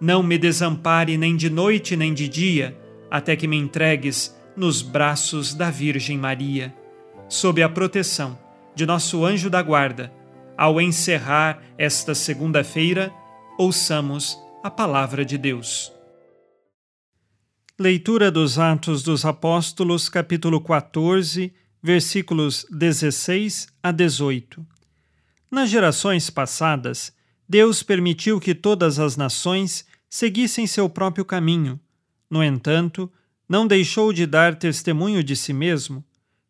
não me desampare nem de noite nem de dia, até que me entregues nos braços da Virgem Maria. Sob a proteção de nosso anjo da guarda, ao encerrar esta segunda-feira, ouçamos a palavra de Deus. Leitura dos Atos dos Apóstolos, capítulo 14, versículos 16 a 18. Nas gerações passadas, Deus permitiu que todas as nações seguissem seu próprio caminho. No entanto, não deixou de dar testemunho de si mesmo,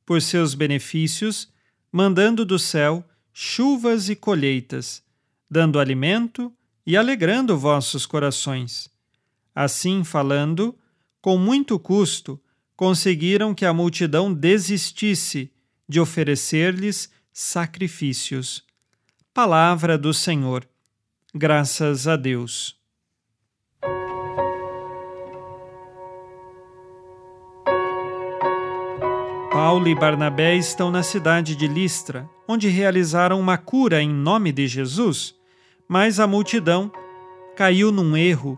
por seus benefícios, mandando do céu chuvas e colheitas, dando alimento e alegrando vossos corações. Assim falando, com muito custo, conseguiram que a multidão desistisse de oferecer-lhes sacrifícios. Palavra do Senhor. Graças a Deus. Paulo e Barnabé estão na cidade de Listra, onde realizaram uma cura em nome de Jesus, mas a multidão caiu num erro.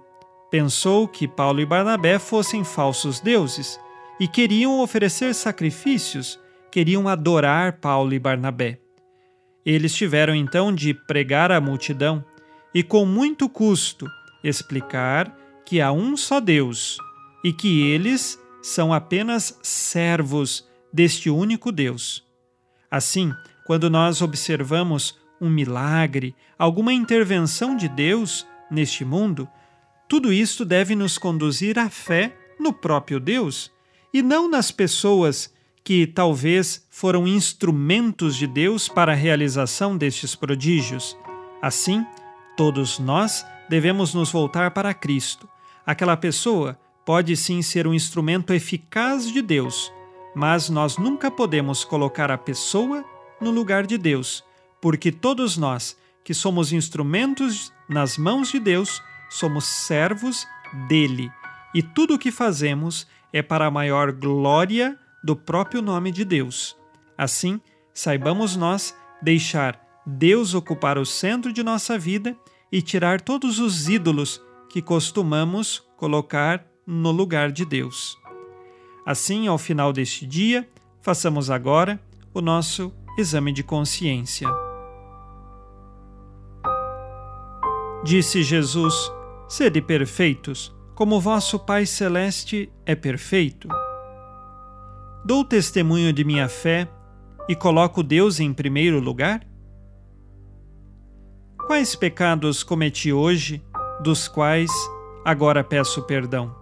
Pensou que Paulo e Barnabé fossem falsos deuses e queriam oferecer sacrifícios, queriam adorar Paulo e Barnabé. Eles tiveram então de pregar à multidão e, com muito custo, explicar que há um só Deus e que eles são apenas servos deste único Deus. Assim, quando nós observamos um milagre, alguma intervenção de Deus neste mundo, tudo isto deve nos conduzir à fé no próprio Deus e não nas pessoas que talvez foram instrumentos de Deus para a realização destes prodígios. Assim, todos nós devemos nos voltar para Cristo. Aquela pessoa pode sim ser um instrumento eficaz de Deus mas nós nunca podemos colocar a pessoa no lugar de Deus, porque todos nós, que somos instrumentos nas mãos de Deus, somos servos dele, e tudo o que fazemos é para a maior glória do próprio nome de Deus. Assim, saibamos nós deixar Deus ocupar o centro de nossa vida e tirar todos os ídolos que costumamos colocar no lugar de Deus. Assim, ao final deste dia, façamos agora o nosso exame de consciência. Disse Jesus: Sede perfeitos, como vosso Pai Celeste é perfeito. Dou testemunho de minha fé e coloco Deus em primeiro lugar? Quais pecados cometi hoje, dos quais agora peço perdão?